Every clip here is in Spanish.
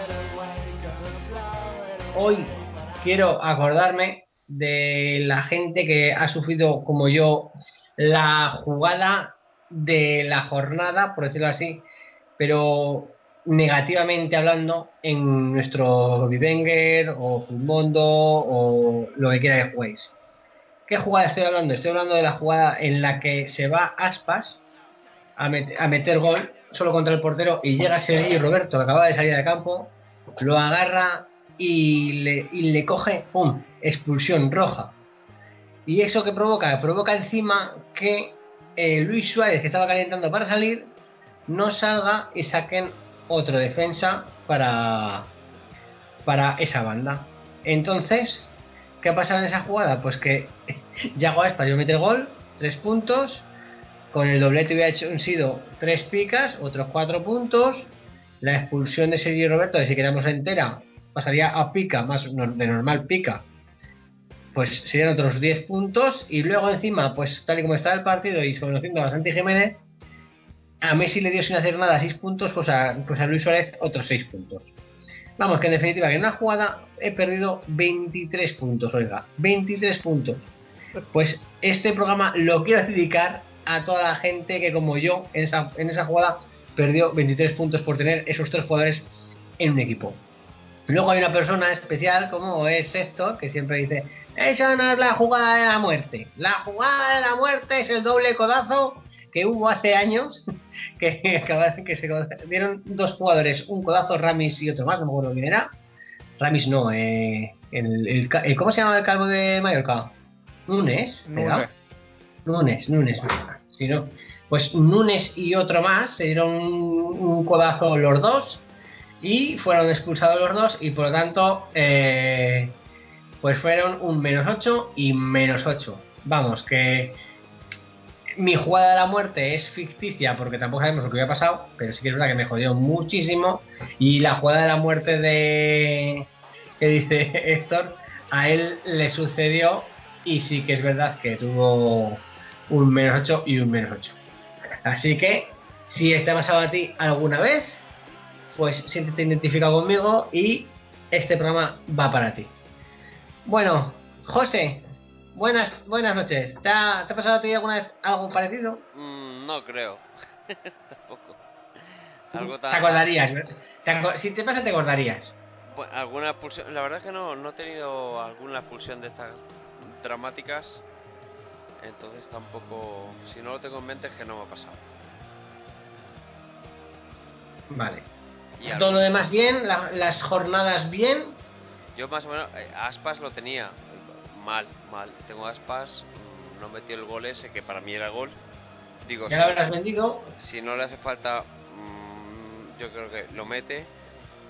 It away, gonna blow it away. Hoy quiero acordarme de la gente que ha sufrido como yo la jugada de la jornada, por decirlo así, pero negativamente hablando en nuestro Vivenger o Fullmondo o lo que quiera que juguéis. ¿Qué jugada estoy hablando? Estoy hablando de la jugada en la que se va Aspas a, met- a meter gol solo contra el portero y llega Sergi Roberto, que acaba de salir de campo, lo agarra y le, y le coge, ¡pum!, expulsión roja. ¿Y eso que provoca? Provoca encima que eh, Luis Suárez, que estaba calentando para salir, no salga y saquen otro defensa para, para esa banda. Entonces, ¿qué ha pasado en esa jugada? Pues que Yago Aspas yo mete el gol, tres puntos, con el doblete hubiera hecho, sido tres picas, otros cuatro puntos, la expulsión de Sergio Roberto, si queramos entera, pasaría a pica, más de normal pica, pues serían otros 10 puntos, y luego encima, pues tal y como está el partido y conociendo a Santi Jiménez, a Messi le dio sin hacer nada 6 puntos, pues a, pues a Luis Suárez otros 6 puntos. Vamos, que en definitiva, en una jugada he perdido 23 puntos, oiga, 23 puntos. Pues este programa lo quiero dedicar a toda la gente que como yo en esa, en esa jugada perdió 23 puntos por tener esos tres jugadores en un equipo. Luego hay una persona especial como es Héctor, que siempre dice, esa no es la jugada de la muerte. La jugada de la muerte es el doble codazo que hubo hace años, que, que se dieron dos jugadores, un codazo Ramis y otro más, no me acuerdo quién era. Ramis no, eh, el, el ca- el- ¿cómo se llama el calvo de Mallorca? Nunes, ¿era? Nunes, Nunes. Si no, pues Nunes y otro más se dieron un, un codazo los dos y fueron expulsados los dos y por lo tanto eh, pues fueron un menos 8 y menos 8. Vamos, que mi jugada de la muerte es ficticia porque tampoco sabemos lo que había pasado, pero sí que es verdad que me jodió muchísimo y la jugada de la muerte de que dice Héctor a él le sucedió y sí que es verdad que tuvo un menos 8 y un menos 8. Así que si te ha pasado a ti alguna vez, pues siéntete identificado conmigo y este programa va para ti. Bueno, José, buenas, buenas noches. ¿Te ha, te ha pasado a ti alguna vez algo parecido? Mm, no creo. Tampoco. Algo Te tan... acordarías, ¿verdad? Te aco- si te pasa, te acordarías. Bueno, alguna. La verdad es que no, no he tenido alguna expulsión de estas dramáticas. Entonces tampoco. Si no lo tengo en mente es que no me ha pasado. Vale. Y Todo lo demás bien, la- las jornadas bien. Yo más o menos. eh, aspas lo tenía. Mal, mal. Tengo aspas. mm, No metió el gol ese que para mí era gol. Digo, Ya lo habrás vendido. si no le hace falta. mm, yo creo que lo mete.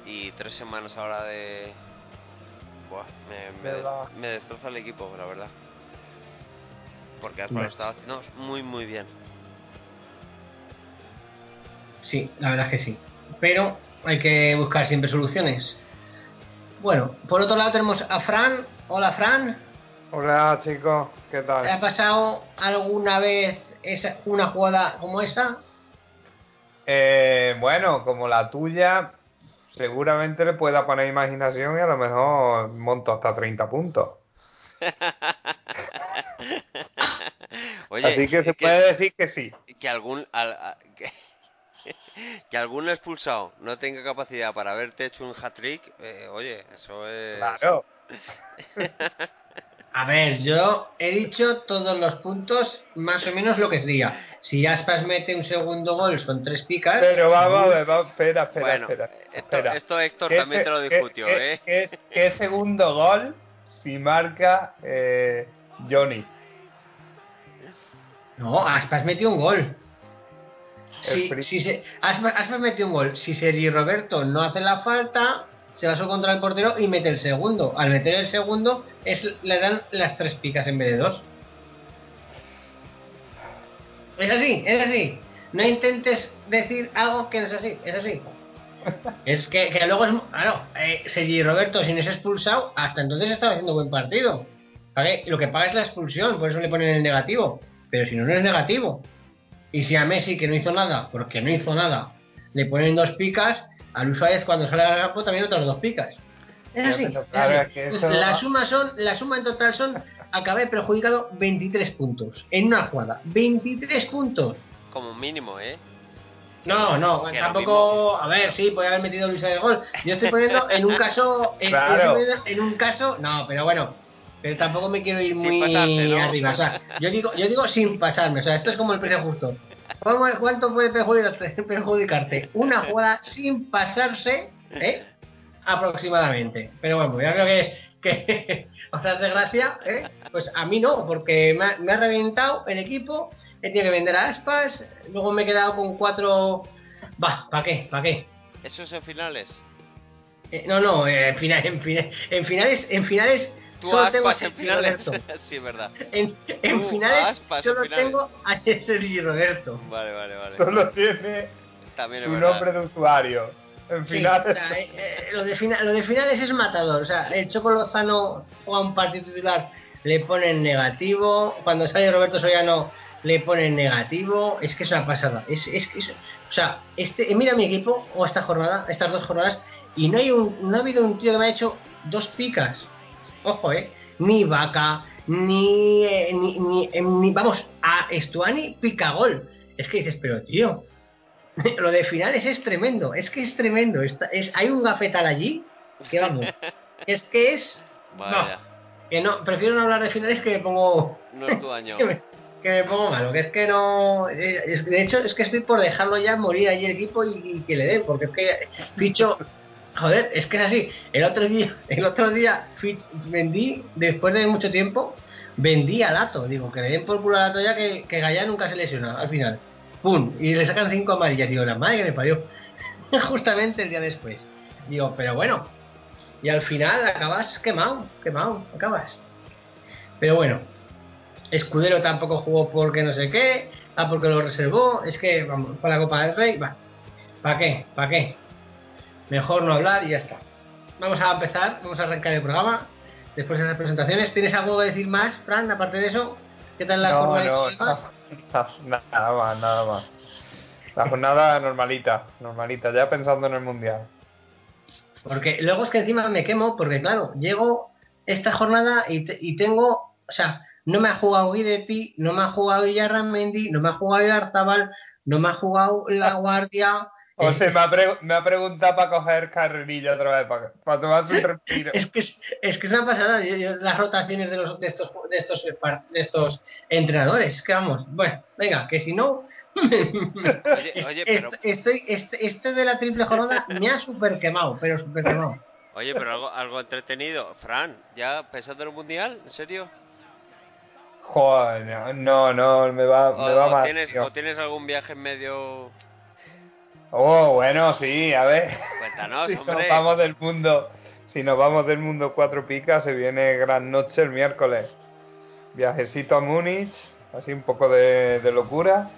Y tres semanas ahora de. Buah, me, me, des- Verdad. me destroza el equipo, la verdad. Porque Aspas Bueno. lo estaba haciendo muy, muy bien. Sí, la verdad es que sí. Pero hay que buscar siempre soluciones. Bueno, por otro lado tenemos a Fran. Hola Fran. Hola chicos, ¿qué ¿Te ha tal? pasado alguna vez esa, una jugada como esa? Eh, bueno, como la tuya, seguramente le pueda poner imaginación y a lo mejor monto hasta 30 puntos. Oye, Así que se que- puede decir que sí. que algún al- a- que, que algún expulsado no tenga capacidad para haberte hecho un hat-trick, eh, oye, eso es... Claro. A ver, yo he dicho todos los puntos más o menos lo que diga. Si Aspas mete un segundo gol son tres picas. Pero vamos a ver, vamos, espera, espera, Bueno, espera. esto, espera. esto Héctor ¿Qué también se- te lo discutió, qué- ¿eh? qué- qué segundo gol si marca eh, Johnny? No, Aspas metió un gol. Si, si se, Aspas, Aspas metió un gol. Si Sergi Roberto no hace la falta, se va solo contra el portero y mete el segundo. Al meter el segundo, es, le dan las tres picas en vez de dos. Es así, es así. No intentes decir algo que no es así, es así. Es que, que luego es. Claro, eh, Sergi Roberto, si no es expulsado, hasta entonces estaba haciendo buen partido. ¿Vale? Lo que paga es la expulsión, por eso le ponen el negativo. Pero si no, no es negativo. Y si a Messi, que no hizo nada, porque no hizo nada, le ponen dos picas, a Luis Suárez cuando sale al campo también otras dos picas. Es así. pero es claro, así. es que eso la suma son, la suma en total son, acabé perjudicado 23 puntos en una jugada. 23 puntos. Como mínimo, ¿eh? No, no, tampoco. A ver, sí, podría haber metido Luis de gol. Yo estoy poniendo en un caso. En, Claro. en un caso. No, pero bueno. Pero tampoco me quiero ir Sin muy pasarse, ¿no? arriba. O sea, yo digo, yo digo sin pasarme. O sea, esto es como el precio justo. ¿Cómo- ¿Cuánto puede perjudicarte? Una jugada sin pasarse, ¿eh? Aproximadamente. Pero bueno, ya creo que, que os hace gracia, ¿eh? Pues a mí no, porque me ha, me ha reventado el equipo, he tenido que vender a Aspas, luego me he quedado con cuatro... Va, ¿para qué? ¿Para qué? Eso es en finales. Eh, no, no, eh, en, final- en, fina- en finales, en finales Tú solo tengo a Sergi finales. Roberto. sí, es verdad. En, finales aspas en solo finales. tengo a Sergi Roberto. Vale, vale, vale. Solo tiene También su verdad. nombre de usuario. En Sí, o sea, eh, eh, lo, de fina- lo de finales es matador. O sea, el Choco Lozano juega un partido titular, le ponen negativo. Cuando sale Roberto Soriano, le ponen negativo. Es que es una pasada. Es, es- o sea, este, eh, mira mi equipo, o esta jornada, estas dos jornadas, y no hay un, no ha habido un tío que me ha hecho dos picas. Ojo, eh. Ni Vaca, ni, eh, ni, ni, eh, ni- vamos, a Estuani pica gol. Es que dices, pero tío, lo de finales es tremendo, es que es tremendo. Está- es, hay un gafetal allí que vamos, es que es. Vaya. Que no, prefiero no hablar de finales que me pongo. No es tu año. Que me, que me pongo malo, que es que no. eh, es- de hecho, es que estoy por dejarlo ya morir allí el equipo y, y que le den, porque es que ficho. Joder, es que es así. El otro día, el otro día vendí, después de mucho tiempo, vendí a Lato. Digo, que le den por culo a Lato ya que, que nunca se lesiona al final. ¡Pum! Y le sacan cinco amarillas. Digo, la madre que me parió. Justamente el día después. Digo, pero bueno. Y al final acabas quemado, quemado, acabas. Pero bueno, Escudero tampoco jugó porque no sé qué, ah, porque lo reservó. Es que, vamos, para la Copa del Rey, va. ¿Para qué? ¿Para qué? Mejor no hablar y ya está. Vamos a empezar, vamos a arrancar el programa. Después de esas presentaciones, ¿tienes algo que decir más, Fran, aparte de eso? ¿Qué tal la no, jornada no, nada más, nada más. La jornada normalita, normalita, ya pensando en el mundial. Porque luego es que encima me quemo, porque claro, llego esta jornada y, te- y tengo, o sea, no me ha jugado Guidetti, no me ha jugado Villarramendi, no me ha jugado Garzabal, no me ha jugado La Guardia. O sea, me ha, pre- me ha preguntado para coger carrerilla otra vez, para, para tomarse un respiro. Es que es, es que es una pasada yo- yo- las rotaciones de, los, de, estos, de, estos, de estos entrenadores. Que vamos, bueno, venga, que si no. Oye, oye, es- pero, estoy, este, este de la triple jornada me ha super quemado, pero super quemado. oye, pero algo, algo entretenido. Fran, ¿ya pensando en el mundial? ¿En serio? Joder, no, no, no, me va, O, me va o mal. tienes, tío. o tienes algún viaje en medio...? Oh, bueno, sí, a ver. Cuéntanos, si nos hombre. vamos del mundo, si nos vamos del mundo cuatro picas, se viene gran noche el miércoles. Viajecito a Múnich, así un poco de, de locura,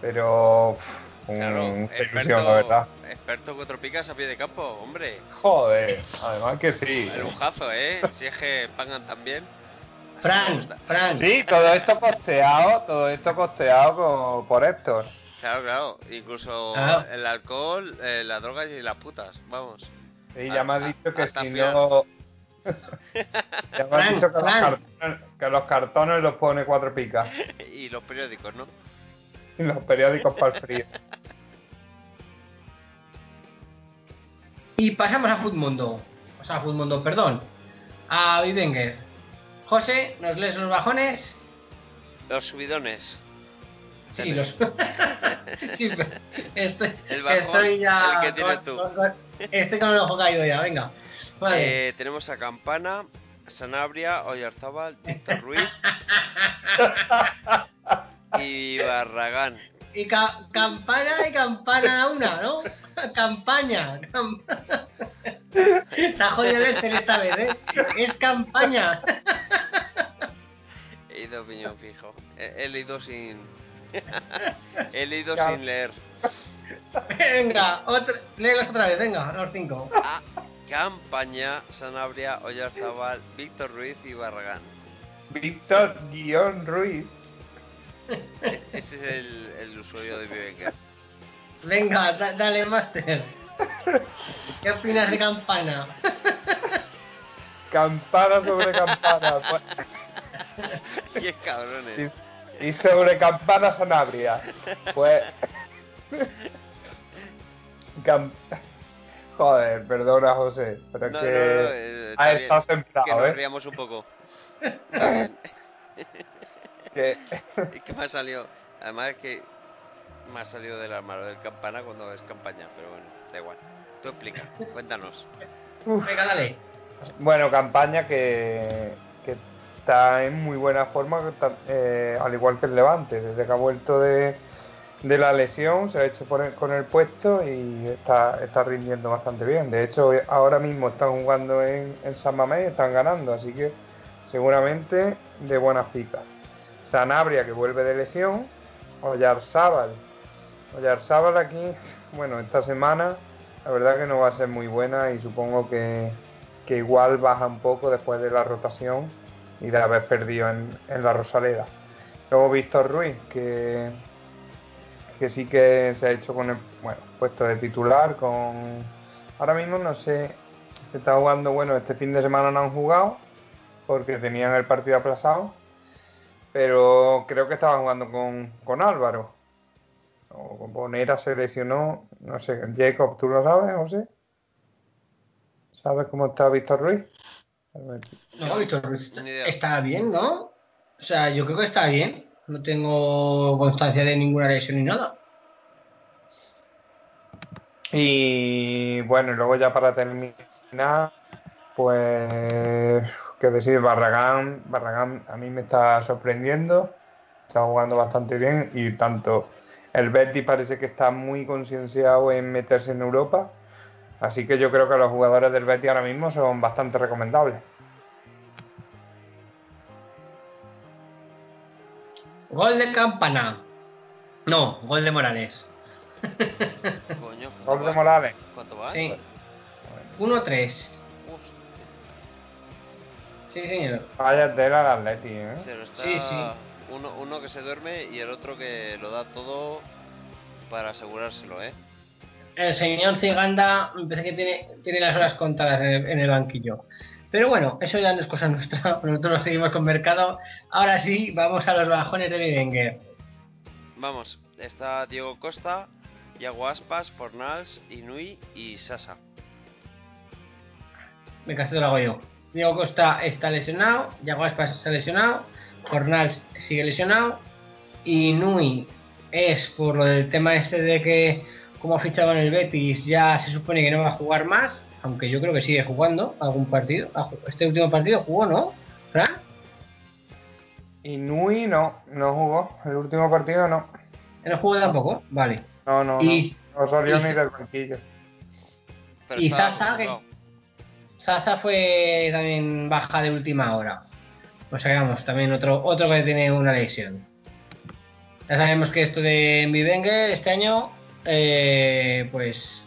pero pff, un- Claro, una ilusión, la experto, verdad. experto cuatro picas a pie de campo, hombre. Joder, además que sí. El lujazo, ¿eh? Si es que pagan me Fran. Fran, Sí, todo esto costeado, todo esto costeado co- por Héctor. Claro, claro. Incluso ah. el alcohol, eh, las drogas y las putas. Vamos. Y ya me has dicho que si no. ya me has dicho que los, cartones, los pone cuatro picas. y los periódicos, ¿no? Y los periódicos para el frío. Y pasamos a Futmundo. O sea, a Futmundo, perdón. A Vivenger. José, ¿nos lees los bajones? Los subidones. Sí, los. sí, estoy, El bajón, estoy ya. el que tienes tú. estoy con el ojo caído ya, venga. Vale. Eh, tenemos a Campana, Sanabria, Oyarzábal, Víctor Ruiz y Barragán. Y ca- campana y campana una, ¿no? Campaña. cam- ha jodido el Excel esta vez, ¿eh? Es campaña. He ido piñón fijo. He, he leído sin. He leído Ya. sin leer. Venga, otra, léelos otra vez, venga, los cinco. A Campaña, Sanabria, Oyarzábal, Víctor Ruiz y Barragán. Víctor guion Ruiz. Es- ese es el, el usuario de Vivenger. Venga, da- dale, Master. ¿Qué opinas de campana? Campana sobre campana. pues, Qué cabrones. Y, sobre campana Sanabria. Pues. Cam- Joder, perdona José, pero es No, que no, no, eh, ha bien. estado Que sembrado, nos ¿eh? riamos un poco. Que- que me ha salido. Además es que me ha salido del armario del campana cuando es campaña, pero bueno, da igual. Tú explica, cuéntanos. Venga, dale. Bueno, campaña que, que está en muy buena forma, eh, al igual que el Levante. Desde que ha vuelto de, de la lesión, se ha hecho con el puesto y está, está rindiendo bastante bien. De hecho, ahora mismo están jugando en, en San Mamés y están ganando, así que seguramente de buenas picas. Sanabria, que vuelve de lesión. Oyarzábal. Oyarzábal aquí, bueno, esta semana la verdad que no va a ser muy buena y supongo que, que igual baja un poco después de la rotación y de haber perdido en, en la Rosaleda. Luego Víctor Ruiz, que, que sí que se ha hecho con el bueno, puesto de titular. con Ahora mismo no sé, se está jugando, bueno, este fin de semana no han jugado porque tenían el partido aplazado, pero creo que estaban jugando con, con Álvaro. O Bonera se lesionó, no sé, Jacob, ¿tú lo sabes, José? ¿Sabes cómo está Víctor Ruiz? No, Víctor Ruiz está, bien, ¿no? O sea, yo creo que está bien. No tengo constancia de ninguna lesión ni nada. Y bueno, y luego ya para terminar, pues, qué decir, Barragán, Barragán a mí me está sorprendiendo, está jugando bastante bien y tanto el Betis parece que está muy concienciado en meterse en Europa, así que yo creo que los jugadores del Betis ahora mismo son bastante recomendables. Gol de Campana. No, gol de Morales. Coño, ¿cuánto Gol de va? Morales. ¿Cuánto va? Sí. 1-3. Hostia, Sí, señor. Vaya tela el Atleti, ¿eh? se lo está... Sí, sí. Uno, uno que se duerme y el otro que lo da todo para asegurárselo, ¿eh? El señor Ciganda me parece que tiene, tiene las horas contadas en el, en el banquillo. Pero bueno, eso ya no es cosa nuestra. Nosotros seguimos con mercado. Ahora sí, vamos a los bajones de Bidenger. Vamos, está Diego Costa, Yago Aspas, Fornals, Inui y Sasa. Venga, esto lo hago yo. Diego Costa está lesionado, Yago Aspas está lesionado, Fornals sigue lesionado y Nui es por lo del tema este de que como ha fichado en el Betis ya se supone que no va a jugar más, aunque yo creo que sigue jugando algún partido. Ah, Este último partido jugó, ¿no? ¿Fran? Y Nui no, no jugó, el último partido no. ¿No jugó tampoco? Vale. No, no, Y- no. No salió y- ni del banquillo. Pero ¿Y Zaza, convocado. Zaza fue también baja de última hora. O sea, vamos, también otro, otro que tiene una lesión. Ya sabemos que esto de Bivenger este año, eh, pues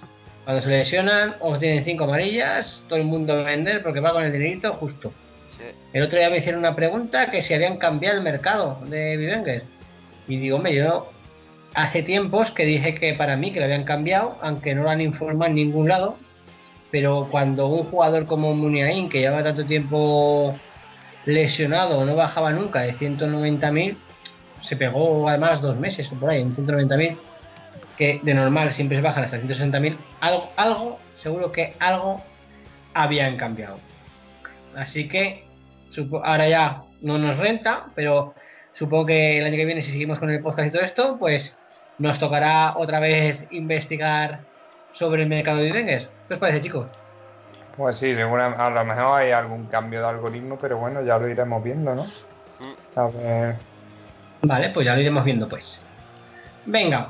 cuando se lesionan o tienen cinco amarillas, todo el mundo va a vender porque va con el dinerito justo. Sí. El otro día me hicieron una pregunta que si habían cambiado el mercado de Bivenger. Y digo, hombre, yo hace tiempos que dije que para mí que lo habían cambiado, aunque no lo han informado en ningún lado. Pero cuando un jugador como Muniain, que lleva tanto tiempo lesionado, no bajaba nunca de 190.000, se pegó además dos meses o por ahí, en 190.000, que de normal siempre se bajan hasta 160.000, algo, algo seguro que algo habían cambiado. Así que supo- ahora ya no nos renta, pero supongo que el año que viene, si seguimos con el podcast y todo esto, pues nos tocará otra vez investigar sobre el mercado de vivengues. ¿Qué os parece, chicos? Pues sí, a lo mejor hay algún cambio de algoritmo, pero bueno, ya lo iremos viendo, ¿no? Mm. A ver. Vale, pues ya lo iremos viendo, pues. Venga,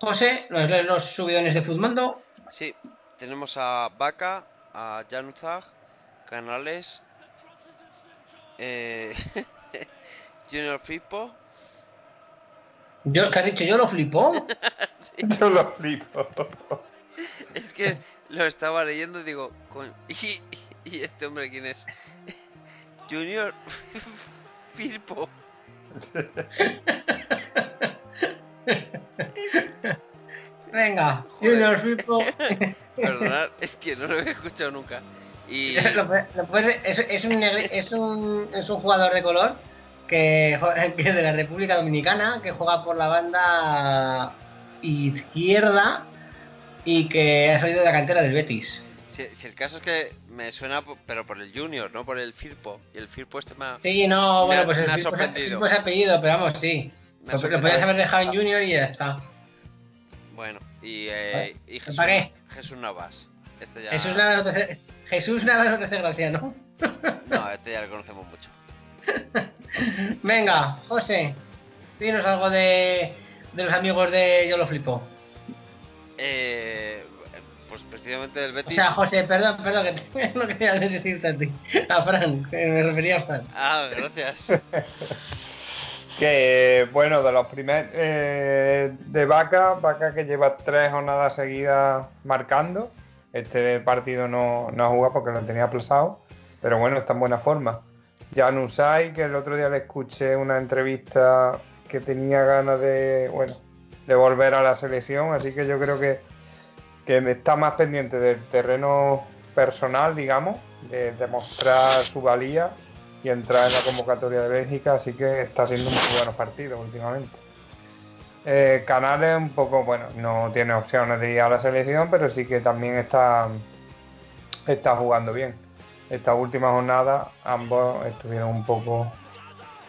José, ¿nos lees los subidones de Futmando? Sí, tenemos a Vaca, a Januzaj, Canales, eh, Junior Fipo, Yo, ¿qué has dicho? ¿Yo lo flipo? Yo lo flipo. Es que lo estaba leyendo y digo, "Coño, ¿y, y este hombre quién es? Junior Firpo. Venga. Junior Firpo. Perdonad, es que no lo he escuchado nunca. Y Lo puede- lo puede- es, es un negri- es, un, es un jugador de color que, es de la República Dominicana que juega por la banda izquierda y que ha salido de la cantera del Betis. si, si el caso es que me suena, pero por el Junior, no por el Firpo. Y el Firpo este me ha, Sí, no, Me bueno, pues el. Firpo es apellido, pero vamos, sí. Lo, podías haber dejado en Junior y ya está. Bueno, y, eh, y Jesús, ¿Para qué? Jesús Navas. Este ya, Jesús Navas no te hace, Jesús Navas no te hace gracia, ¿no? No, este ya lo conocemos mucho. Venga, José, dinos algo de, de los amigos de Yo lo flipo. Eh, pues precisamente del O Betis. sea, José, perdón, perdón, que no quería decirte a ti. A Fran, me refería a Fran. Ah, gracias. Que bueno, de los primeros eh, de Vaca, Vaca que lleva tres jornadas seguidas marcando. Este partido no, no ha jugado porque lo tenía aplazado, pero bueno, está en buena forma. Jan Usai, que el otro día le escuché una entrevista que tenía ganas de, bueno, de volver a la selección, así que yo creo que, que está más pendiente del terreno personal, digamos, de demostrar su valía y entrar en la convocatoria de Bélgica, así que está haciendo muy buenos partidos últimamente. Eh, Canales un poco, bueno, no tiene opciones de ir a la selección, pero sí que también está, está jugando bien. Esta última jornada ambos estuvieron un poco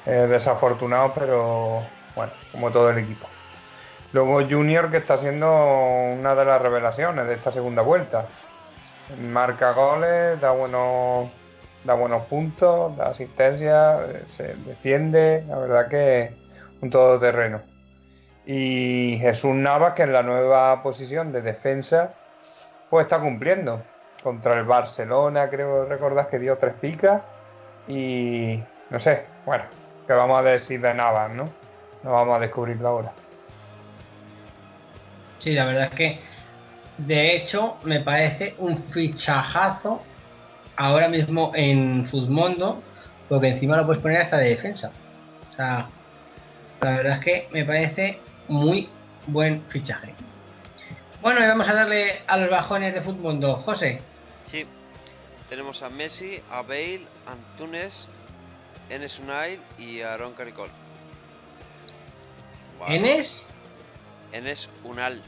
eh, desafortunados, pero bueno, como todo el equipo. Luego Junior, que está siendo una de las revelaciones de esta segunda vuelta. Marca goles, da buenos da buenos puntos, da asistencia, se defiende, la verdad que un todoterreno. Y Jesús Navas, que en la nueva posición de defensa, pues está cumpliendo. Contra el Barcelona, creo recordar que dio tres picas. Y no sé, bueno, que vamos a decir de Navas, ¿no? No vamos a descubrirlo ahora. Sí, la verdad es que, de hecho, me parece un fichajazo ahora mismo en Futmundo, porque encima lo puedes poner hasta de defensa. O sea, la verdad es que me parece muy buen fichaje. Bueno, y vamos a darle a los bajones de Futmundo. José, Sí, tenemos a Messi, a Bale, a Antunes, Enes Unai y a Aaron Caricol. Guau. Enes, Enes Unal.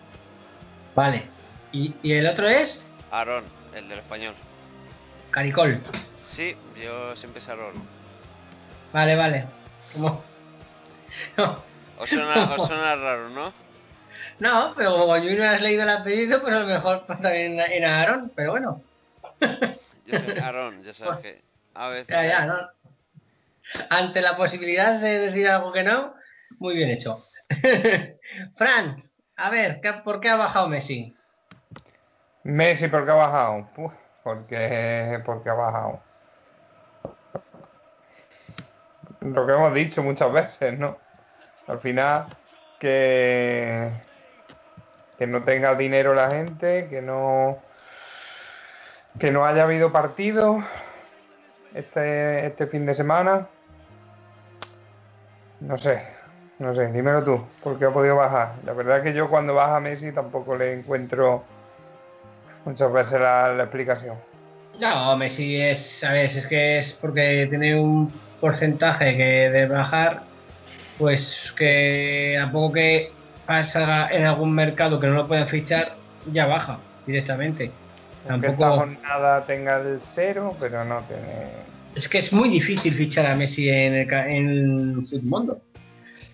vale. Y, y el otro es Aaron, el del español. Caricol. Sí, yo siempre es Aaron. Vale, vale. Como... No. Os suena, os suena raro, ¿no? No, pero como yo no has leído el apellido, pues a lo mejor pasa en, en Aarón, pero bueno. Yo soy Aaron, ya sabes que a veces... Ya, ya, ¿no? Ante la posibilidad de decir algo que no, muy bien hecho. Fran, a ver, ¿qué- ¿por qué ha bajado Messi? Messi, ¿por qué ha bajado? Uf, porque, porque ha bajado. Lo que hemos dicho muchas veces, ¿no? Al final, que, que no tenga dinero la gente, que no, que no haya habido partido este, este fin de semana. No sé, no sé, dímelo tú, ¿por qué ha podido bajar? La verdad es que yo cuando baja Messi tampoco le encuentro muchas veces la, la explicación. No, Messi es, a ver, es que es porque tiene un porcentaje que de bajar, pues que a poco que pasa en algún mercado que no lo pueden fichar, ya baja directamente. Aunque esta Tampoco, jornada tenga el cero, pero no tiene. es que es muy difícil fichar a Messi en el, en el.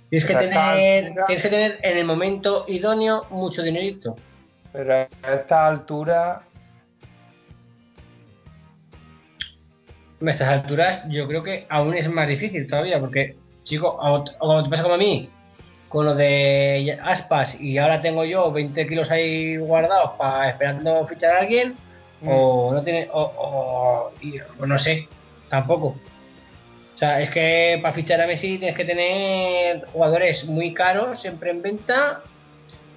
Tienes que, tener, tienes que tener en el momento idóneo mucho dinerito. Pero a esta altura, A estas alturas yo creo que aún es más difícil todavía, porque, chico, como te pasa como a mí, con lo de aspas y ahora tengo yo 20 kilos ahí guardados para esperando fichar a alguien, o no tiene, o, o- y- o no sé, tampoco. O sea, es que para fichar a Messi tienes que tener jugadores muy caros, siempre en venta,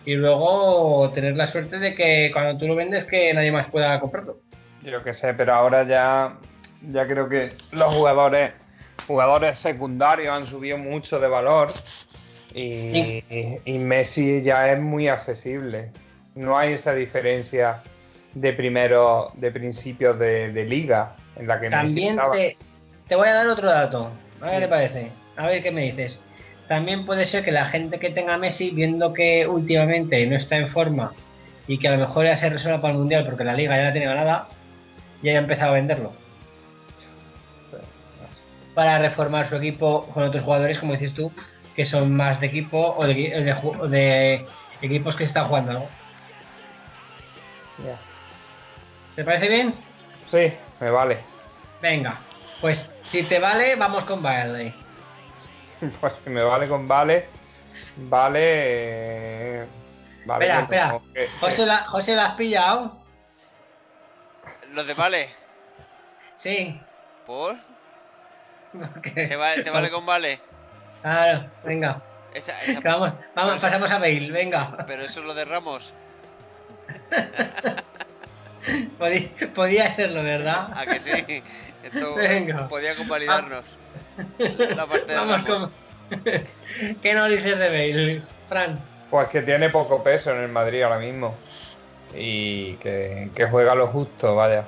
y luego tener la suerte de que cuando tú lo vendes que nadie más pueda comprarlo. yo que sé, pero ahora ya, ya creo que los jugadores, jugadores secundarios han subido mucho de valor y, y Messi ya es muy accesible. No hay esa diferencia de primero, de principios de, de liga en la que Messi También estaba. te, te voy a dar otro dato. A ver qué te parece. A ver qué me dices. También puede ser que la gente que tenga a Messi, viendo que últimamente no está en forma y que a lo mejor ya se resuelva para el mundial porque la liga ya la tiene ganada, ya haya empezado a venderlo. Para reformar su equipo con otros jugadores, como dices tú, que son más de equipo o de, equipos que se están jugando algo. Ya. ¿Te parece bien? Sí, me vale. Venga, pues si te vale, vamos con Bailey. Pues si me vale con vale, vale. eh, vale espera, que espera. que- José, la, José, ¿la has pillado? ¿Lo de vale? Sí. ¿Por? ¿Te vale, te vale con vale? Claro, venga. Esa, esa- Vamos, vamos, pasamos a Bale, venga. Pero eso es lo de Ramos. Podía, podía hacerlo, ¿verdad? ¿A que sí? Esto Venga. podía convalidarnos. La parte de Vamos Ramos. con... ¿Qué nos dices de Bale, Fran? Pues que tiene poco peso en el Madrid ahora mismo. Y que, que juega lo justo, vaya.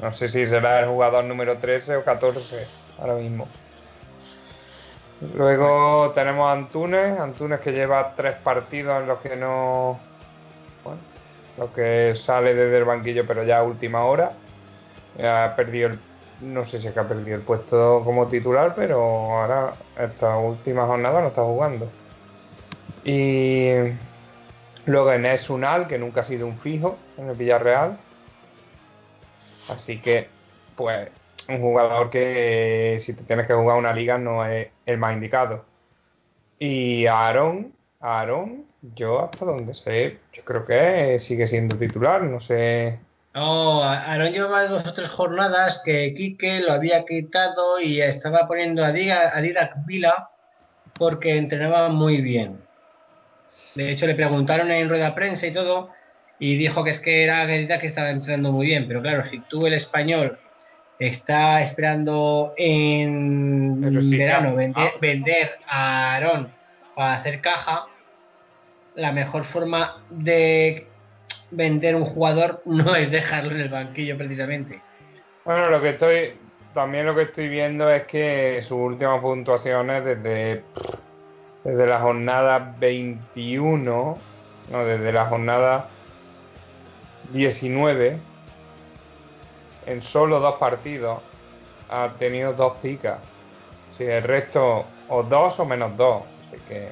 No sé si será el jugador número 13 o 14 ahora mismo. Luego tenemos a Antunes, Antunes que lleva tres partidos en los que no. Bueno, los que sale desde el banquillo, pero ya a última hora. Ha perdido el. No sé si es que ha perdido el puesto como titular, pero ahora, esta última jornada no está jugando. Y luego Enes Unal, que nunca ha sido un fijo en el Villarreal. Así que, pues, un jugador que si te tienes que jugar una liga no es el más indicado. Y Aaron, Aaron, yo hasta donde sé, yo creo que sigue siendo titular, no sé. No, Aaron llevaba dos o tres jornadas que Quique lo había quitado y estaba poniendo a Didac Vila porque entrenaba muy bien. De hecho, le preguntaron en rueda de prensa y todo y dijo que es que era Didac que estaba entrenando muy bien. Pero claro, si tú el español está esperando en sí, verano vender, Ah. vender a Aaron para hacer caja, la mejor forma de vender un jugador no es dejarlo en el banquillo precisamente. Bueno, lo que estoy, también lo que estoy viendo es que sus últimas puntuaciones desde, desde la jornada 21, no, desde la jornada 19, en solo dos partidos ha tenido dos picas. Si el resto, o dos o menos dos. Así que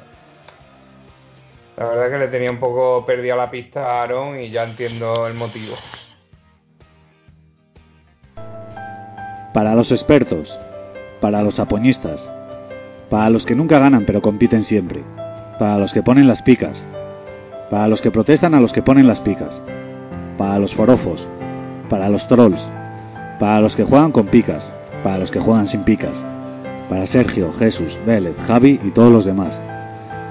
La verdad que le tenía un poco perdida la pista a Aaron y ya entiendo el motivo. Para los expertos, para los apoñistas, para los que nunca ganan pero compiten siempre, para los que ponen las picas, para los que protestan a los que ponen las picas, para los forofos, para los trolls, para los que juegan con picas, para los que juegan sin picas, para Sergio, Jesús, Vélez, Javi y todos los demás,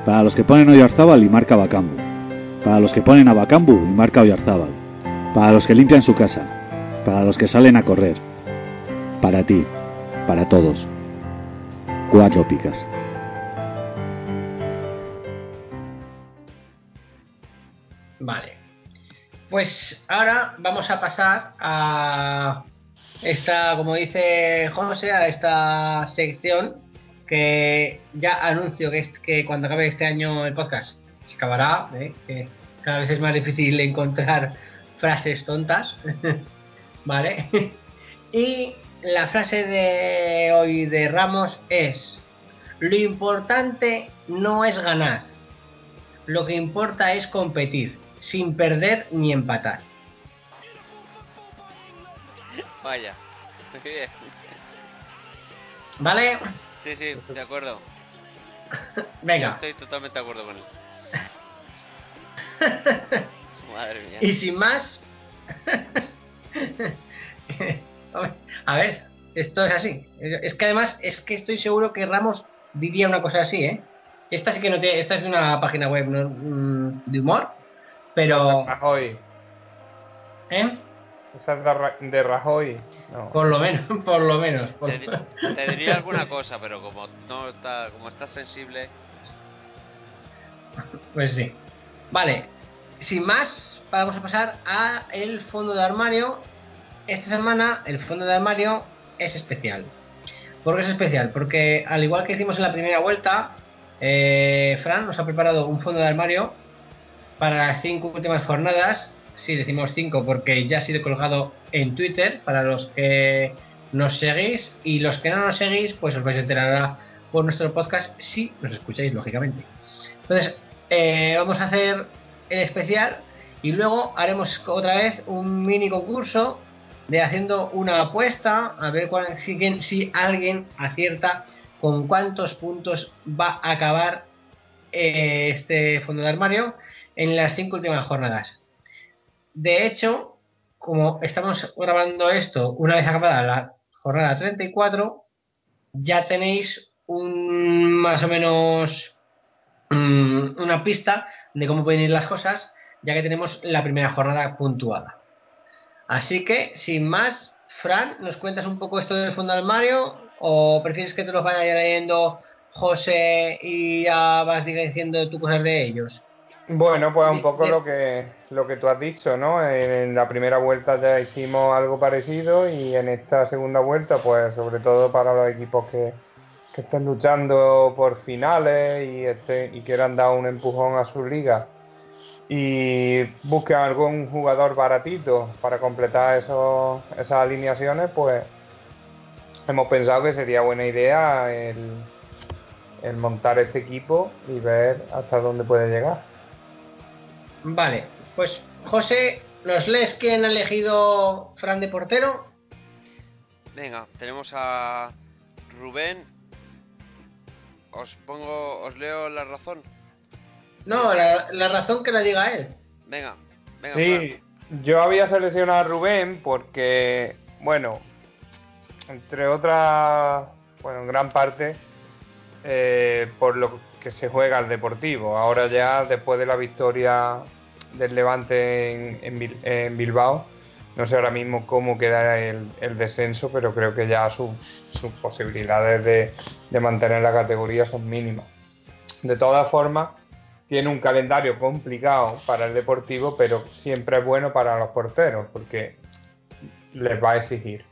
para los que ponen Oyarzábal y marca Bacambu, para los que ponen a Bacambu y marca Oyarzábal, para los que limpian su casa, para los que salen a correr, para ti, para todos. Cuatro picas. Vale. Pues ahora vamos a pasar a esta, como dice José, a esta sección que ya anuncio que, es, que cuando acabe este año el podcast se acabará, ¿eh? que cada vez es más difícil encontrar frases tontas, ¿vale? y la frase de hoy de Ramos es, lo importante no es ganar, lo que importa es competir, sin perder ni empatar. Vaya. Muy bien. ¿Vale? Sí, sí, de acuerdo. Venga. Estoy totalmente de acuerdo con él. Madre mía. Y sin más... A ver, esto es así. Es que además, es que estoy seguro que Ramos diría una cosa así, ¿eh? Esta sí que no tiene, esta es de una página web ¿no? Mm, de humor, pero... Rajoy. ¿Eh? Esa es de Ra- de Rajoy. No. Por lo menos, por lo menos. por- Te, di- te diría alguna cosa, pero como no está, como estás sensible, Pues sí. Vale, sin más, vamos a pasar a el fondo de armario. Esta semana el fondo de armario es especial. ¿Por qué es especial? Porque al igual que hicimos en la primera vuelta, eh, Fran nos ha preparado un fondo de armario para las cinco últimas jornadas. Sí, decimos cinco porque ya ha sido colgado en Twitter para los que nos seguís y los que no nos seguís, pues os vais a enterar por nuestro podcast si nos escucháis, lógicamente. Entonces, eh, vamos a hacer el especial y luego haremos otra vez un mini concurso de haciendo una apuesta a ver cuál- si alguien acierta con cuántos puntos va a acabar eh, este fondo de armario en las cinco últimas jornadas. De hecho, como estamos grabando esto una vez acabada la jornada 34, ya tenéis un más o menos mm, una pista de cómo pueden ir las cosas, ya que tenemos la primera jornada puntuada. Así que, sin más, Fran, ¿nos cuentas un poco esto del fondo del Mario? ¿O prefieres que te los vaya leyendo José y ya vas diciendo tú cosas de ellos? Bueno, pues un poco lo que lo que tú has dicho, ¿no? En, la primera vuelta ya hicimos algo parecido y en esta segunda vuelta, pues sobre todo para los equipos que, que estén luchando por finales y, este, y quieran dar un empujón a su liga y busquen algún jugador baratito para completar esos, esas alineaciones, pues hemos pensado que sería buena idea el, el montar este equipo y ver hasta dónde puede llegar. Vale, pues José, ¿nos lees quién ha elegido Fran de portero? venga, tenemos a Rubén. Os pongo, os leo la razón. No, la, la razón que la diga él. Venga, venga. Sí, yo había seleccionado a Rubén porque, bueno, entre otras, bueno, en gran parte, eh, por lo que se juega el Deportivo. Ahora ya, después de la victoria del Levante en, en Bil- en Bilbao, no sé ahora mismo cómo queda el, descenso, pero creo que ya sus, posibilidades de, mantener la categoría son mínimas. De todas formas, tiene un calendario complicado para el Deportivo, pero siempre es bueno para los porteros, porque les va a exigir.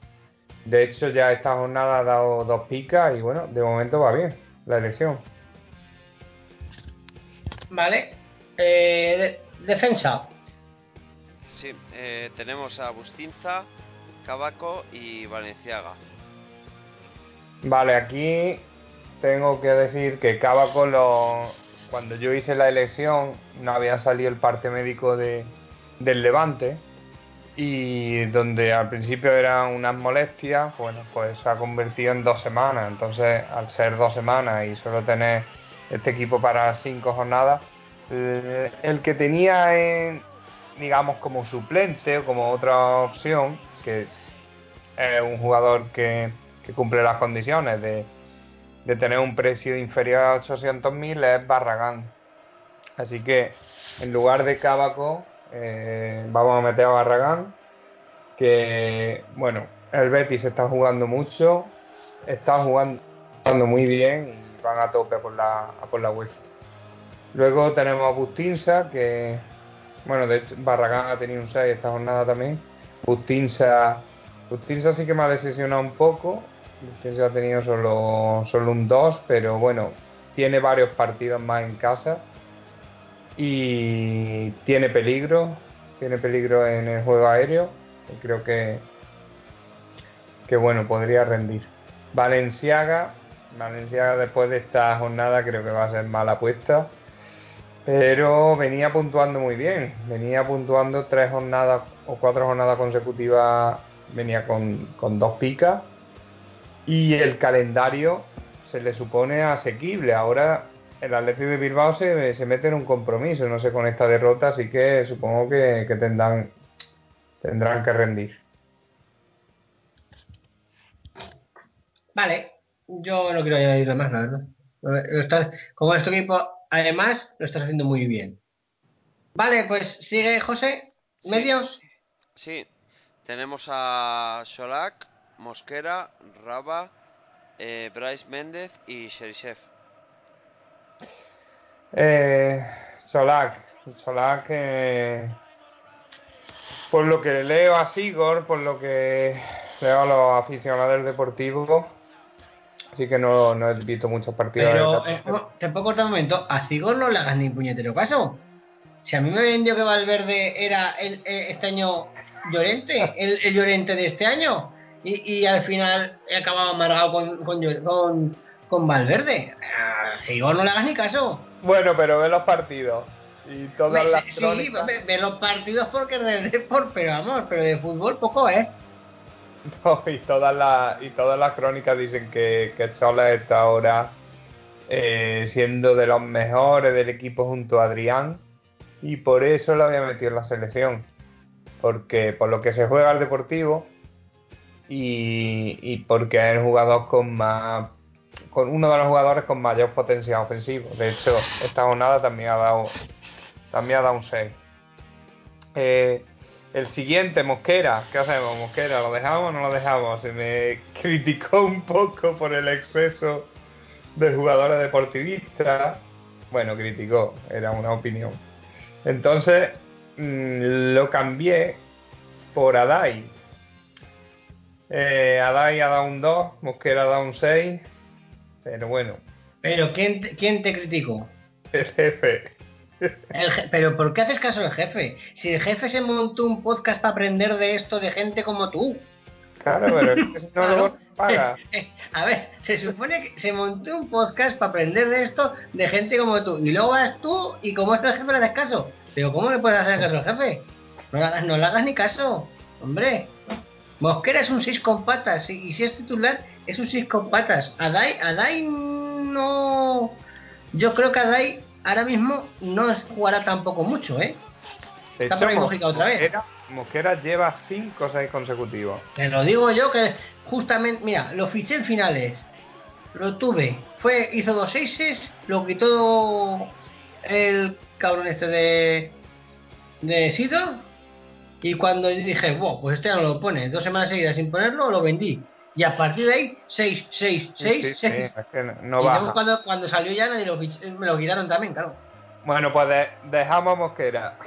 De hecho, ya esta jornada ha dado dos picas y bueno, de momento va bien la elección. Vale. Eh, defensa. Sí, eh, tenemos a Bustinza, Cabaco y Valenciaga. Vale, aquí tengo que decir que Cábaco lo, cuando yo hice la elección no había salido el parte médico de, del Levante y donde al principio eran unas molestias, bueno, pues se ha convertido en dos semanas. Entonces, al ser dos semanas y solo tener este equipo para cinco jornadas, eh, el que tenía en, digamos, como suplente o como otra opción, que es eh, un jugador que, cumple las condiciones de, tener un precio inferior a 800.000 es Barragán. Así que en lugar de Cábaco, eh, vamos a meter a Barragán, que bueno, el Betis está jugando mucho, está jugando, jugando muy bien y van a tope por la, por la UEFA. Luego tenemos a Bustinza, que bueno, de hecho Barragán ha tenido un 6 esta jornada también. Bustinza, Bustinza sí que me ha decepcionado un poco, Bustinza ha tenido solo, solo un 2, pero bueno, tiene varios partidos más en casa y tiene peligro, tiene peligro en el juego aéreo y creo que, que bueno, podría rendir. Valenciaga, Valenciaga después de esta jornada creo que va a ser mala apuesta, pero venía puntuando muy bien, venía puntuando tres jornadas o cuatro jornadas consecutivas, venía con, con dos picas y el calendario se le supone asequible. Ahora el Atlético de Bilbao se, se, mete en un compromiso, no sé, con esta derrota, así que supongo que, que tendrán, tendrán que rendir. Vale, yo no quiero añadir más, la verdad. Como este equipo, además, lo estás haciendo muy bien. Vale, pues sigue José. ¿Medios? Sí, tenemos a Solak, Mosquera, Raba, eh, Bryce Méndez y Sherisev. Eh, Solak, Solak, eh, por lo que leo a Sigor, por lo que leo a los aficionados del Deportivo, así que no, no he visto muchos partidos. Pero, de- eh, mo- te puedo cortar un momento. A Cigor no le hagas ni puñetero caso. Si a mí me vendió que Valverde era el, eh, este año Llorente, el, el Llorente de este año, y, y al final he acabado amargado con, con, con, con Valverde. A Cigor no le hagas ni caso. Bueno, pero ve los partidos y todas las sí, ve, ve los partidos porque es del Deport, pero vamos, pero de fútbol poco, ¿eh? No, y todas las y todas las crónicas dicen que, que Chola está ahora eh, siendo de los mejores del equipo junto a Adrián y por eso lo había metido en la selección. Porque por lo que se juega el Deportivo y, y porque es el jugador con más con uno de los jugadores con mayor potencial ofensivo de hecho esta jornada también ha dado también ha dado un 6 eh, el siguiente, Mosquera. ¿Qué hacemos, Mosquera? ¿Lo dejamos o no lo dejamos? Se me criticó un poco por el exceso de jugadores deportivistas. Bueno, criticó, era una opinión. Entonces mm, lo cambié por Adai. Eh, Adai ha dado un 2, Mosquera ha dado un 6. Pero bueno, Pero ¿quién te, quién te criticó? el jefe. El pero ¿por qué haces caso al jefe? Si el jefe se montó un podcast para aprender de esto de gente como tú. Claro, pero es que si no Claro. paga. A ver, se supone que se montó un podcast para aprender de esto de gente como tú. Y luego vas tú y como es el jefe le das caso. Pero ¿cómo le puedes hacer caso al jefe? No le hagas, no le hagas ni caso. Hombre. Mosquera es un 6 con patas. Y, y si es titular, es un 6 con patas. Adai, Adai no... Yo creo que Adai ahora mismo no jugará tampoco mucho, ¿eh? De Está hecho, por otra vez. Mosquera, lleva 5 o 6 consecutivos. Te lo digo yo que justamente, mira, lo fiché en finales. Lo tuve. Fue, hizo dos seises, lo quitó el cabrón este de. de Sidor. Y cuando dije, wow, pues este ya no lo pone, dos semanas seguidas sin ponerlo, lo vendí. Y a partir de ahí, 6, 6, Sí, 6, sí, 6. sí, es que no- no y baja. luego cuando, cuando salió ya nadie lo me lo quitaron también, claro. Bueno, pues de- dejamos a Mosquera.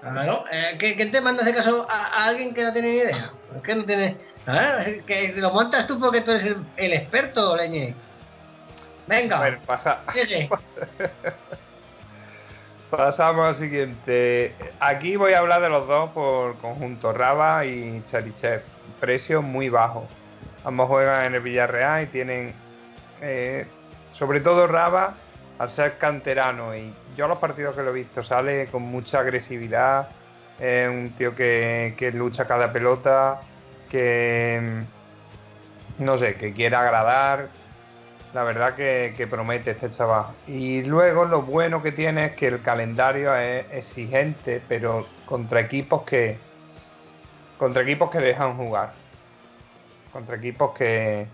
Claro, eh, ¿qué, qué te manda de caso a, a alguien que no tiene ni idea? ¿Por qué no tiene.? Ah, que lo montas tú porque tú eres el, el experto, leñe. Venga, Bueno, pasa, sigue. pasamos al siguiente. Aquí voy a hablar de los dos por conjunto, Raba y Charichev. Precios muy bajos. Ambos juegan en el Villarreal y tienen, eh, sobre todo Raba, al ser canterano y yo los partidos que lo he visto sale con mucha agresividad, es un tío que, que lucha cada pelota, que no sé, que quiere agradar. La verdad que, que promete este chaval. Y luego lo bueno que tiene es que el calendario es exigente, pero contra equipos que contra equipos que dejan jugar. Contra equipos que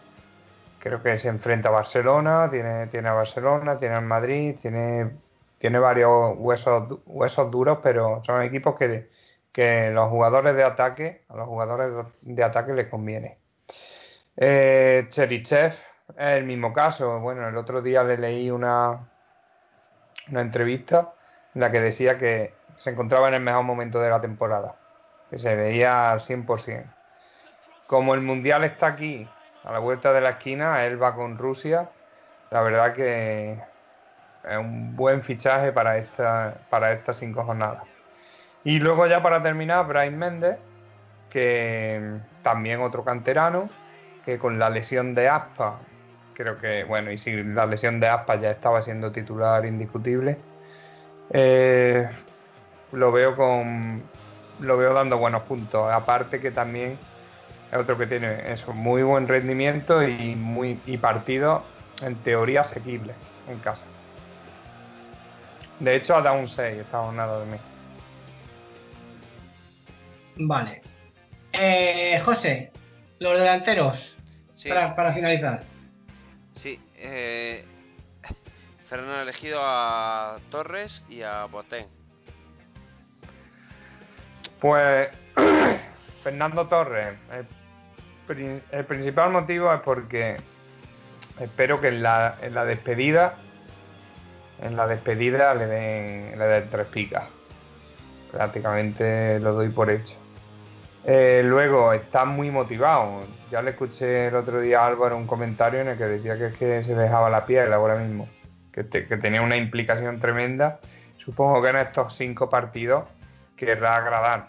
creo que se enfrenta a Barcelona, tiene, tiene a Barcelona, tiene al Madrid, tiene, tiene varios huesos, huesos duros, pero son equipos que, que los jugadores de ataque, a los jugadores de ataque les conviene. Eh, Cherichev es el mismo caso. Bueno, el otro día le leí una, una entrevista en la que decía que se encontraba en el mejor momento de la temporada, que se veía al 100%. Como el Mundial está aquí, a la vuelta de la esquina, él va con Rusia, la verdad que es un buen fichaje para, esta, para estas cinco jornadas. Y luego ya para terminar, Brian Méndez, que también otro canterano, que con la lesión de Aspa, creo que, bueno, y si la lesión de Aspa ya estaba siendo titular indiscutible, eh, lo veo con lo veo dando buenos puntos. Aparte que también es otro que tiene eso, muy buen rendimiento y muy y partidos en teoría asequibles en casa. De hecho ha dado un 6 esta jornada de mí. Vale. Eh, José, los delanteros, Sí, para, para finalizar. sí. Eh, Ferran ha elegido a Torres y a Boateng. Pues Fernando Torres, el, pri- el principal motivo es porque espero que en la, en la despedida, en la despedida le den, le den tres picas. Prácticamente lo doy por hecho. Eh, luego está muy motivado. Ya le escuché el otro día a Álvaro un comentario en el que decía que que se dejaba la piel ahora mismo, que, te- que tenía una implicación tremenda. Supongo que en estos cinco partidos querrá agradar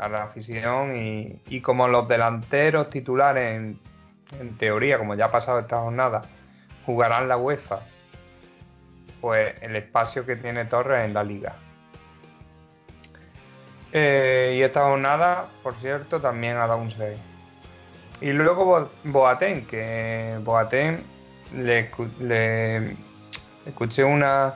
a la afición y, como los delanteros titulares en, teoría, como ya ha pasado esta jornada, jugarán la UEFA, pues el espacio que tiene Torres en la liga. Eh, y esta jornada, por cierto, también ha dado un 6. Y luego Bo- Boateng, que Boateng le, le escuché una,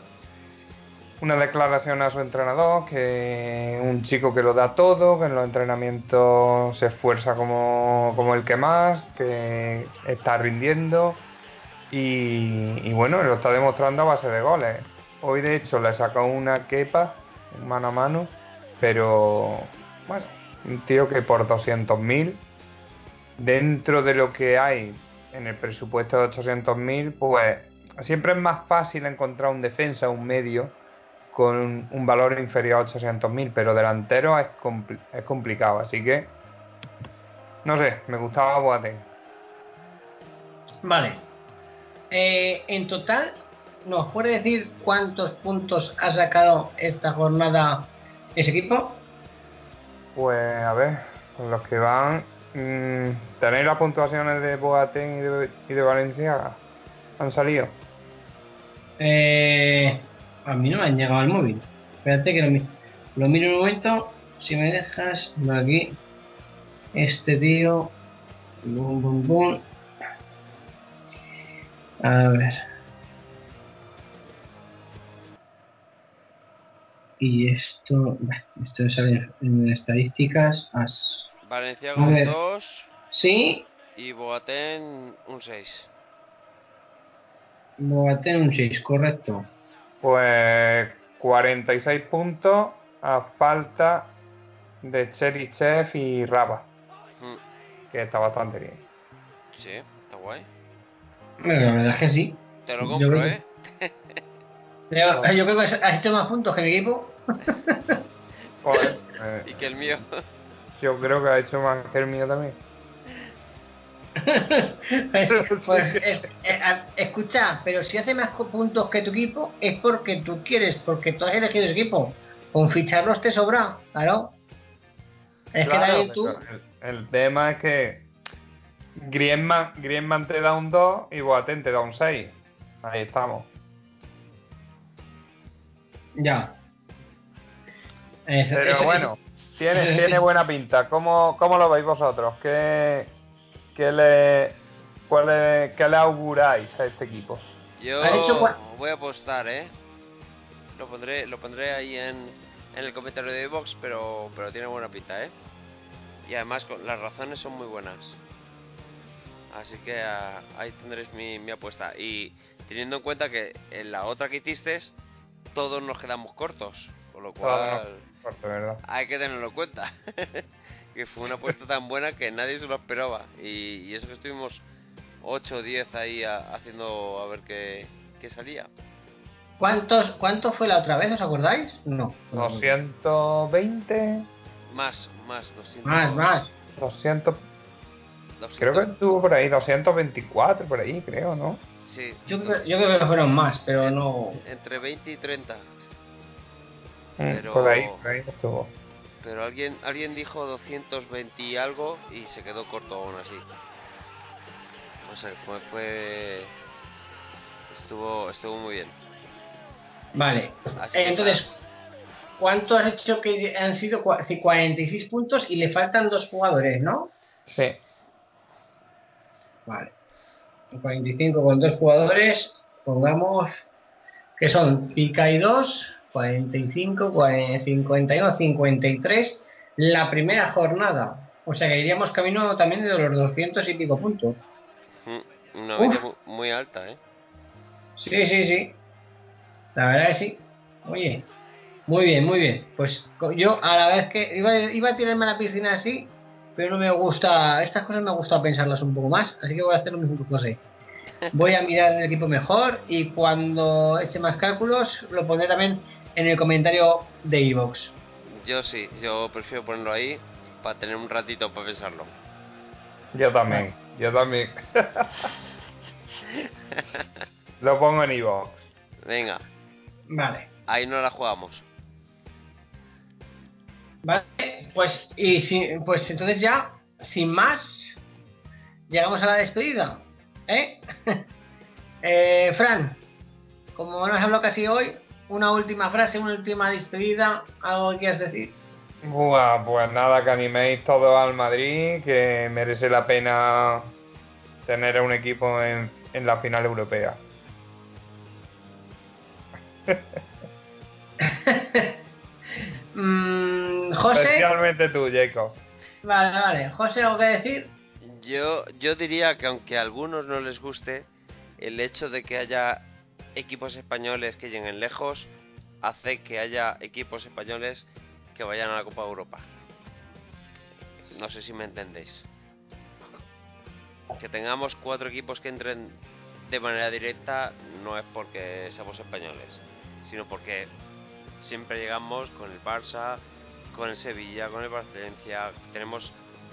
una declaración a su entrenador, que un chico que lo da todo, que en los entrenamientos se esfuerza como, como el que más, que está rindiendo y, bueno, lo está demostrando a base de goles. Hoy de hecho le sacó una quepa mano a mano, pero bueno, un tío que por 200.000 dentro de lo que hay en el presupuesto de 800.000, pues siempre es más fácil encontrar un defensa, un medio con un valor inferior a 800.000, pero delantero es, compli- es complicado, así que no sé, me gustaba Boateng. Vale. Eh, en total, ¿nos puede decir cuántos puntos ha sacado esta jornada ese equipo? Pues a ver, con los que van, mm, ¿tenéis las puntuaciones de Boateng y de, y de Valencia? ¿Han salido? Eh, a mí no me han llegado al móvil. Espérate que lo, mi- lo miro un momento. Si me dejas, por aquí. Este tío. Bum, bum, bum. A ver. Y esto. Esto sale en estadísticas. As- Valencia con ver. 2 Sí, y Boateng un 6. Boateng un 6, correcto. Pues 46 puntos a falta de Cherichev y Raba, Mm, que está bastante bien. Sí, está guay. Bueno, la verdad es que sí. Te lo Yo compro, creo ¿eh? Yo, yo creo que has hecho más puntos que mi equipo. Joder, eh, Y que el mío. yo creo que ha hecho más que el mío también. Pues, pues, es- es- a- escucha, pero si hace más puntos que tu equipo es porque tú quieres, porque tú has elegido ese equipo. Con ficharlos te sobra, claro. Es Claro, que también tú. pero el, el tema es que Griezmann, Griezmann te da un 2 y Boateng te da un 6. Ahí estamos. Ya. Eh, Pero bueno, tiene, tiene buena pinta. ¿Cómo, cómo lo veis vosotros? ¿Qué, qué le, cuál le- qué le auguráis a este equipo? Yo hecho voy a apostar, ¿eh? Lo pondré, lo pondré ahí en, en el comentario de Vox, pero, pero tiene buena pinta, ¿eh? Y además con, las razones son muy buenas. Así que ah, ahí tendréis mi, mi apuesta. Y teniendo en cuenta que en la otra que hiciste, todos nos quedamos cortos. Con lo cual ¿verdad? hay que tenerlo en cuenta. que fue una apuesta tan buena que nadie se lo esperaba. Y, y eso que estuvimos 8 o 10 ahí a- haciendo a ver qué, qué salía. ¿Cuántos, ¿Cuánto fue la otra vez? ¿Os acordáis? No. 220, Más, más, 200. Más, más. 200, 200. creo que estuvo por ahí, 224 por ahí, creo, ¿no? Sí, Yo, creo- yo creo que fueron más, pero no. entre 20 y 30. Mm, Pero- Por ahí, por ahí estuvo. Pero alguien alguien dijo 220 y algo y se quedó corto aún así. No sé, fue, fue estuvo estuvo muy bien. Vale. Así que Entonces, ¿cuánto has hecho que han sido cua- sí, 46 puntos y le faltan dos jugadores, no? Sí. Vale. 45 con dos jugadores, pongamos que son pica y 2, 45, 40, 51, 53, la primera jornada. O sea que iríamos camino también de los 200 y pico puntos. Mm, Una media muy alta, ¿eh? Sí, sí, sí. La verdad que sí. Oye, muy bien, muy bien. Pues yo a la vez que iba, iba a tirarme a la piscina así, pero no me gusta, estas cosas me gusta pensarlas un poco más, así que voy a hacer lo mismo que José. Voy a mirar el equipo mejor y cuando eche más cálculos lo pondré también en el comentario de Evox. Yo sí, yo prefiero ponerlo ahí para tener un ratito para pensarlo. Yo también, yo también. Lo pongo en Ivo. Venga, Vale. ahí no la jugamos. Vale, pues y si, pues entonces ya, sin más, llegamos a la despedida. ¿Eh? Eh, Fran, como no has hablado casi hoy, una última frase, una última despedida, algo que quieras decir. Buah, pues nada, que animéis todos al Madrid, que merece la pena tener a un equipo en, en la final europea. Mm, José, Especialmente tú, Jacob. vale, vale. José, ¿algo que decir? Yo, yo diría que aunque a algunos no les guste, el hecho de que haya equipos españoles que lleguen lejos hace que haya equipos españoles que vayan a la Copa de Europa. No sé si me entendéis. Que tengamos cuatro equipos que entren de manera directa no es porque seamos españoles, sino porque siempre llegamos con el Barça, con el Sevilla, con el Valencia, tenemos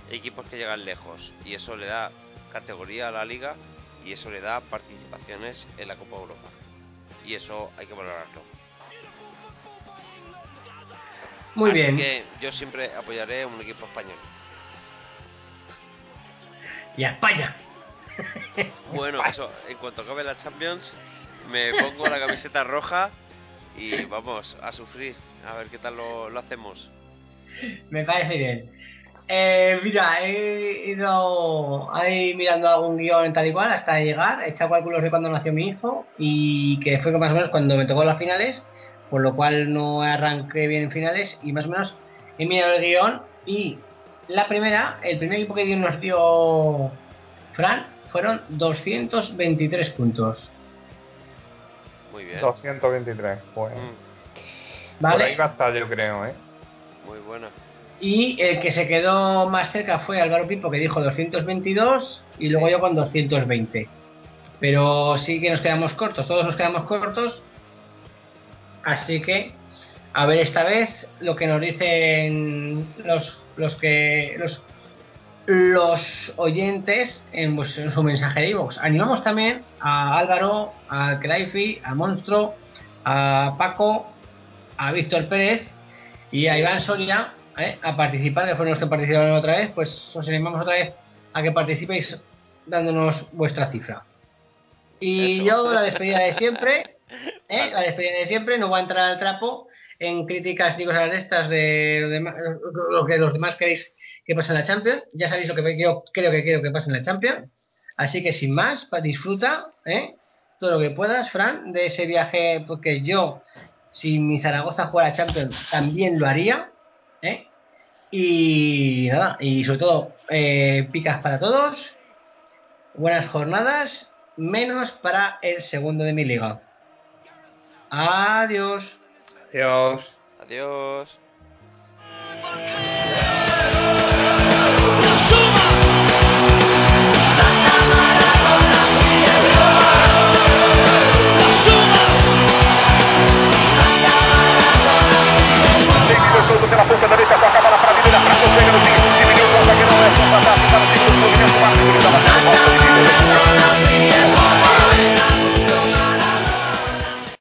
equipos que llegan lejos y eso le da categoría a la liga y eso le da participaciones en la Copa Europa y eso hay que valorarlo. Muy Así bien. que yo siempre apoyaré a un equipo español. Y a España. Bueno, eso, en cuanto acabe la Champions, me pongo la camiseta roja y vamos a sufrir, a ver qué tal lo, lo hacemos. Me parece bien. Eh, mira, he ido ahí mirando algún guion tal y cual hasta llegar, he echado cálculos de cuando nació mi hijo y que fue más o menos cuando me tocó las finales, por lo cual no arranqué bien en finales y más o menos he mirado el guion y la primera, el primer equipo que nos dio Fran fueron 223 puntos. Muy bien. 223, pues. Mm, Por ahí ¿Vale? va a estar, yo creo, ¿eh? muy buena. Y el que se quedó más cerca fue Álvaro Pipo, que dijo 222, y luego yo con 220. Pero sí que nos quedamos cortos, todos nos quedamos cortos. Así que, a ver esta vez lo que nos dicen los, los que los, los oyentes en, pues, en su mensaje de iVoox. Animamos también a Álvaro, a Craifi, a Monstro, a Paco, a Víctor Pérez y a Iván Soria ¿eh? a participar, fueron los que participaron otra vez, pues os animamos otra vez a que participéis dándonos vuestra cifra. Y Eso. yo la despedida de siempre, ¿eh? La despedida de siempre, no voy a entrar al trapo en críticas y cosas de estas de lo, demás- lo que los demás queréis que pase en la Champions. Ya sabéis lo que yo creo que quiero que pase en la Champions. Así que sin más, disfruta ¿eh? todo lo que puedas, Fran, de ese viaje, porque yo, si mi Zaragoza fuera Champions, también lo haría. ¿Eh? Y nada, y sobre todo, eh, picas para todos, buenas jornadas, menos para el segundo de mi liga. Adiós. Adiós. Adiós. também tocou a bola para a Vila, para o chega no fim, o contra que é, só para ficar no fim, o o o